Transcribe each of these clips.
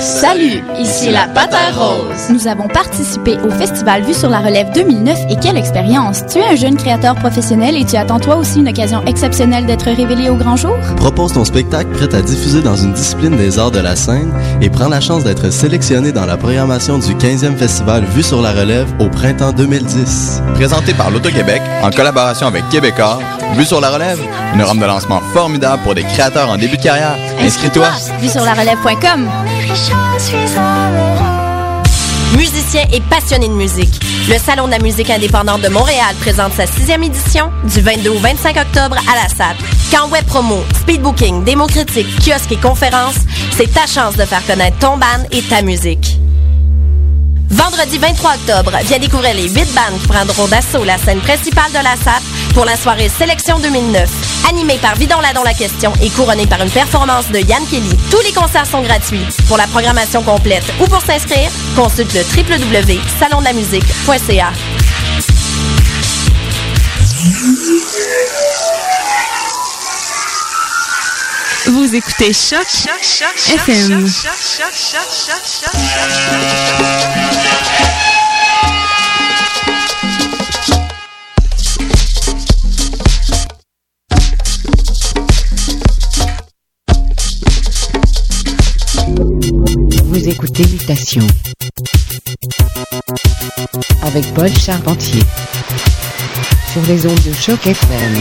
Salut, ici la Patin Rose. Nous avons participé au festival Vue sur la Relève 2009 et quelle expérience! Tu es un jeune créateur professionnel et tu attends toi aussi une occasion exceptionnelle d'être révélé au grand jour? Propose ton spectacle prêt à diffuser dans une discipline des arts de la scène et prends la chance d'être sélectionné dans la programmation du 15e festival Vue sur la Relève au printemps 2010. Présenté par l'Auto-Québec en collaboration avec Québecor, Vue sur la Relève, une rampe de lancement formidable pour des créateurs en début de carrière. Inscris-toi! Vue sur la relève.com. Musicien et passionné de musique. Le Salon de la musique indépendante de Montréal présente sa sixième édition du 22 au 25 octobre à la SAT. Quand web promo, speed booking, démo critique, kiosque et conférences, c'est ta chance de faire connaître ton band et ta musique. Vendredi 23 octobre, viens découvrir les 8 bandes qui prendront d'assaut la scène principale de la SAP pour la soirée Sélection 2009. Animée par Vidon Ladon La Question et couronnée par une performance de Yann Kelly. Tous les concerts sont gratuits. Pour la programmation complète ou pour s'inscrire, consulte le www.salondelamusique.ca. Vous écoutez Choc FM. Vous écoutez Mutation avec Paul Charpentier sur les ondes de choc FM.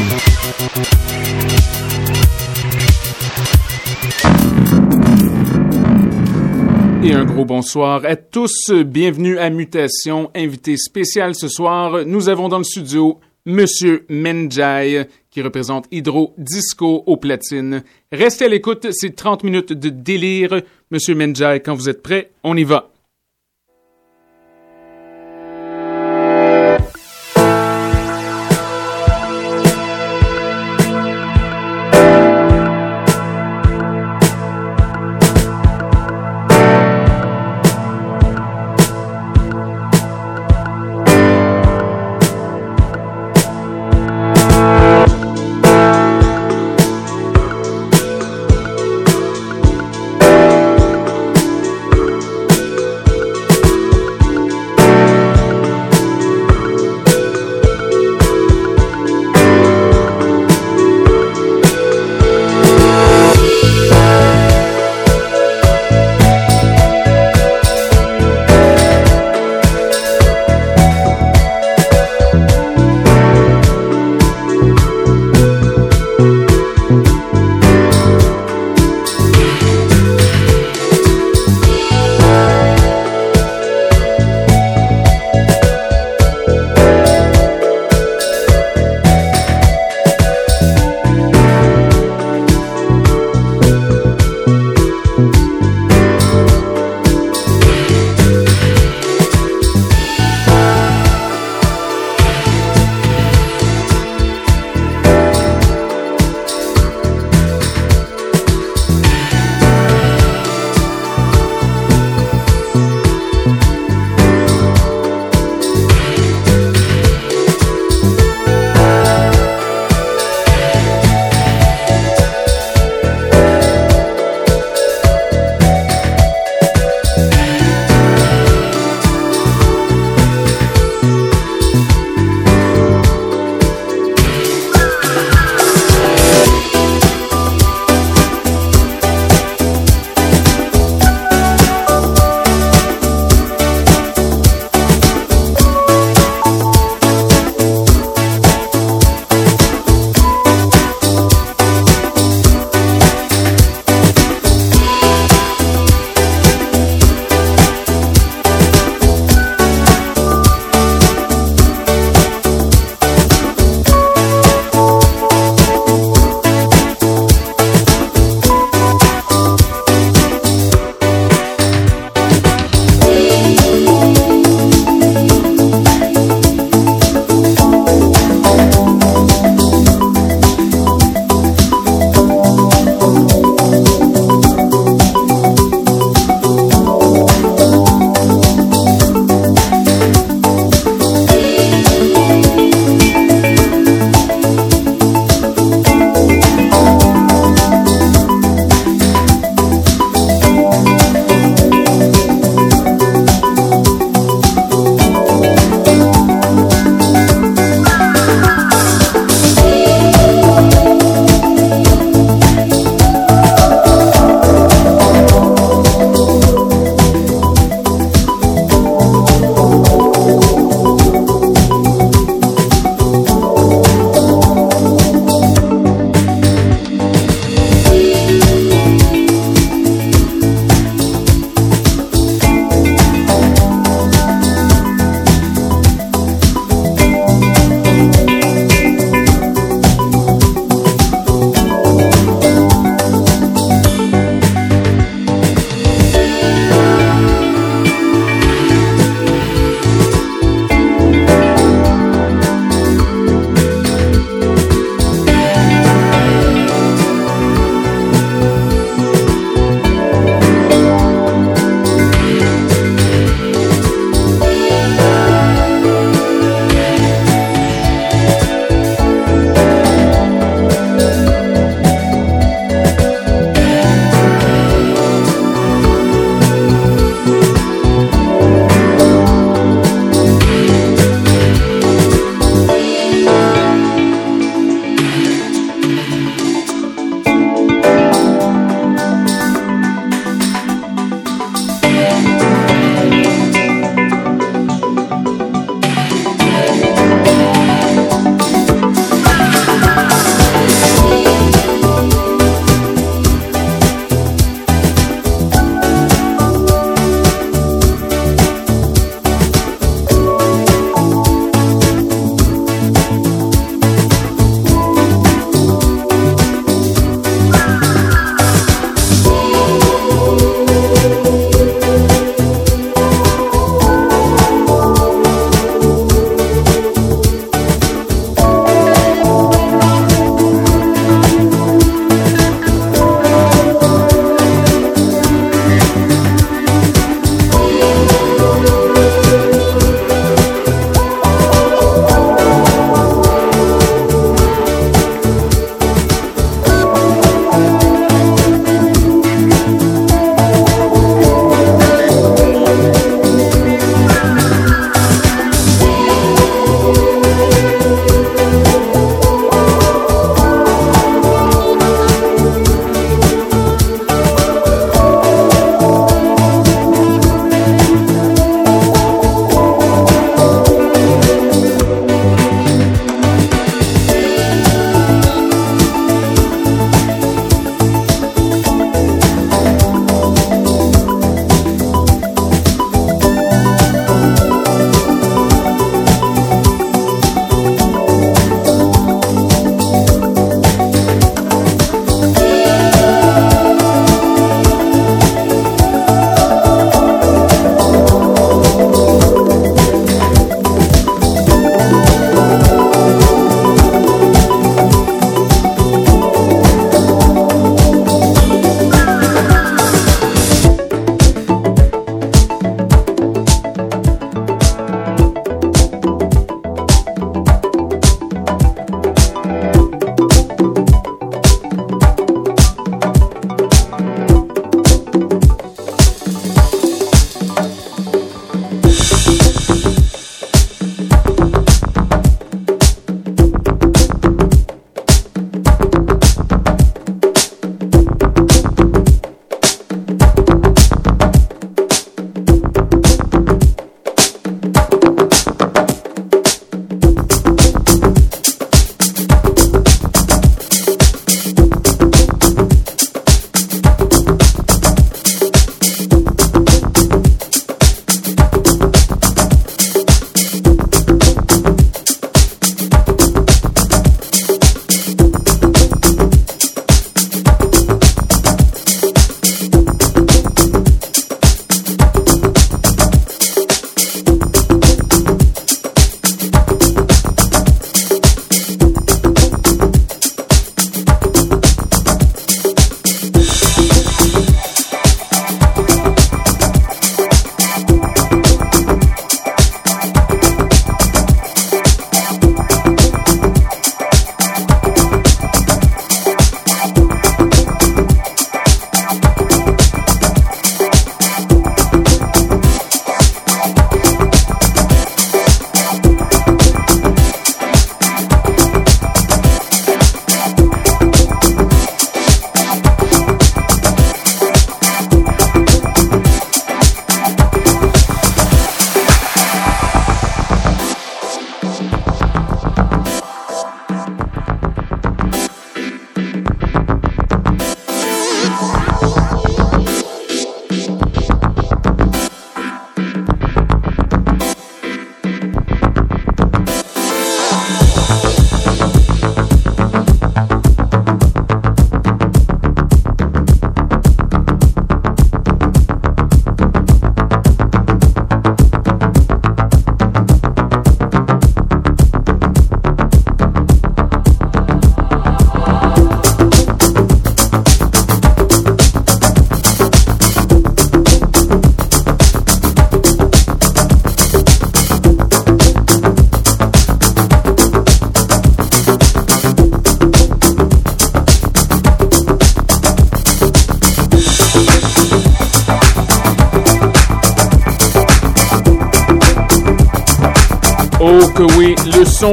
Et un gros bonsoir à tous. Bienvenue à Mutation. Invité spécial ce soir, nous avons dans le studio Monsieur Menjai, qui représente Hydro Disco au platine. Restez à l'écoute, c'est 30 minutes de délire. Monsieur Menjai, quand vous êtes prêt, on y va.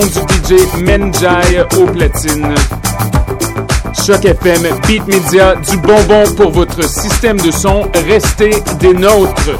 Du DJ Menjai au platine. Choc FM, Beat Media, du bonbon pour votre système de son. Restez des nôtres.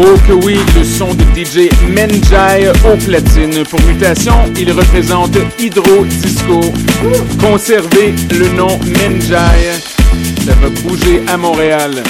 Oh que oui, le son de DJ Menjai au platine. Pour mutation, il représente Hydro Disco. Conservez le nom Menjai. Ça va bouger à Montréal.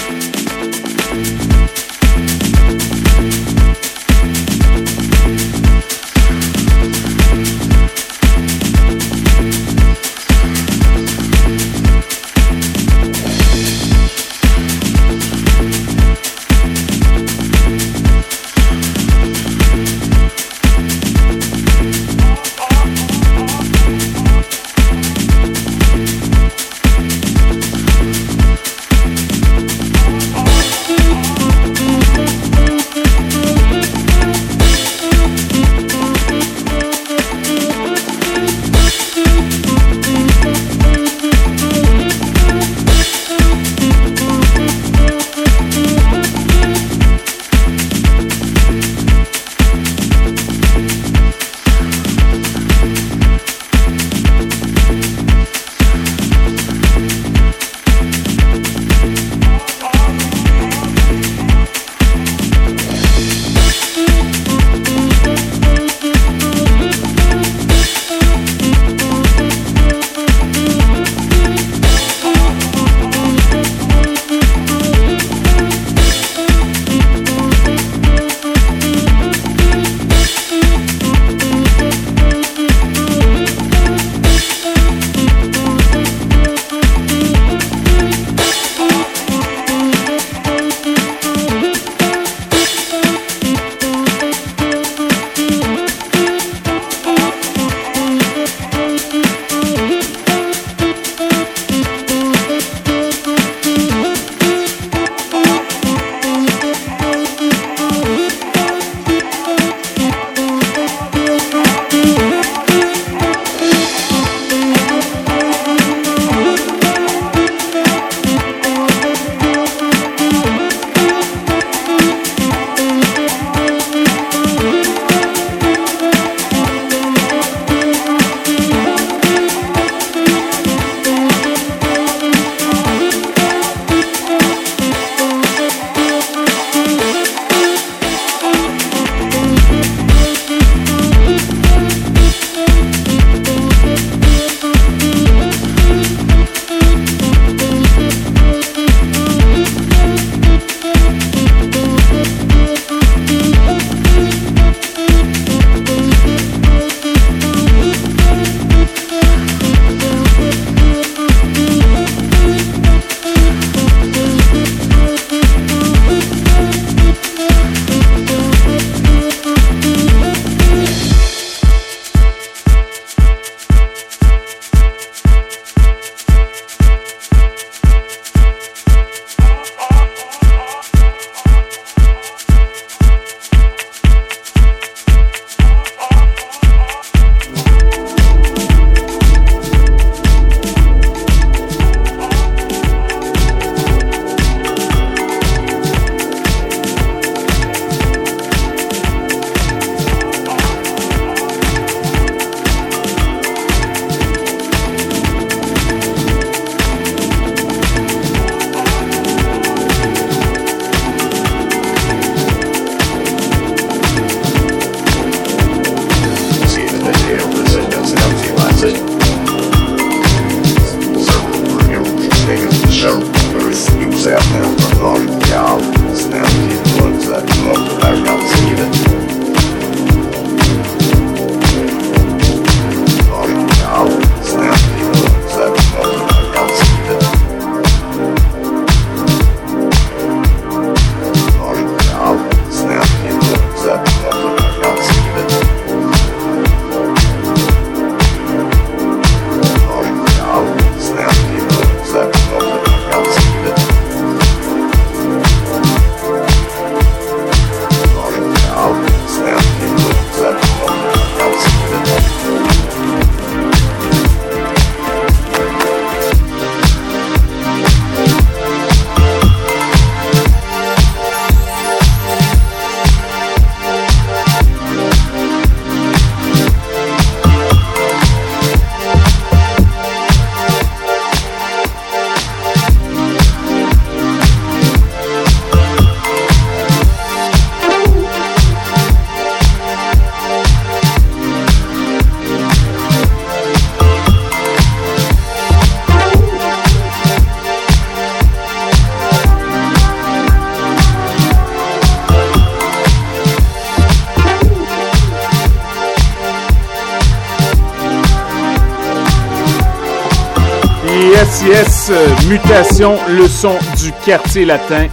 Mutation, le son du quartier latin.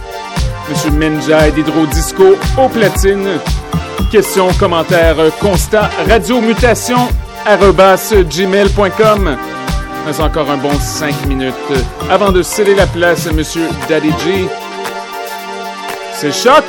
Monsieur Menjay d'Hydrodisco au platine. Questions, commentaires, constats, radiomutation, gmail.com. Mais encore un bon 5 minutes avant de céder la place à Monsieur Daddy G. C'est choc!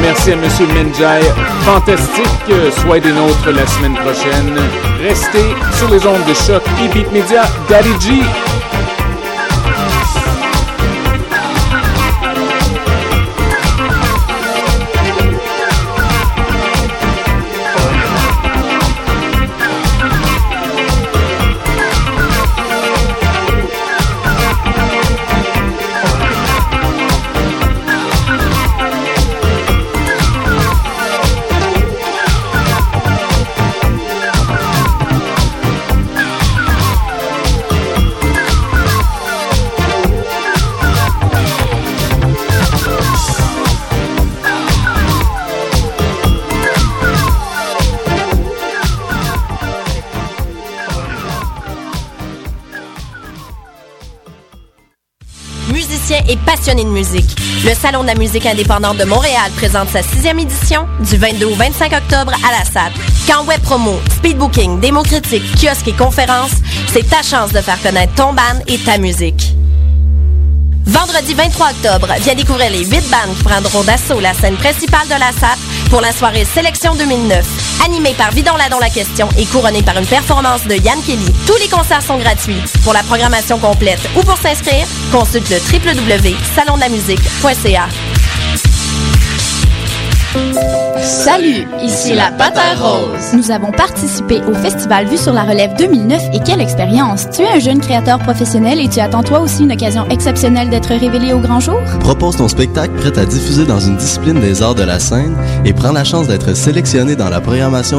Merci à Monsieur Menjay. Fantastique. Soyez des nôtres la semaine prochaine. Restez sur les ondes de choc et Beat Media. Daddy G. de musique. Le Salon de la musique indépendante de Montréal présente sa sixième édition du 22 au 25 octobre à la SAT. Quand web promo, speedbooking, démo critique, kiosque et conférences, c'est ta chance de faire connaître ton band et ta musique. Vendredi 23 octobre, viens découvrir les 8 bandes qui prendront d'assaut la scène principale de la SAT pour la soirée Sélection 2009. Animée par Vidon Ladon La Question et couronnée par une performance de Yann Kelly. Tous les concerts sont gratuits. Pour la programmation complète ou pour s'inscrire, consulte le www.salonlamusique.ca. Salut, ici la Patate Rose. Nous avons participé au festival Vue sur la relève 2009 et quelle expérience! Tu es un jeune créateur professionnel et tu attends toi aussi une occasion exceptionnelle d'être révélé au grand jour? Propose ton spectacle prêt à diffuser dans une discipline des arts de la scène et prends la chance d'être sélectionné dans la programmation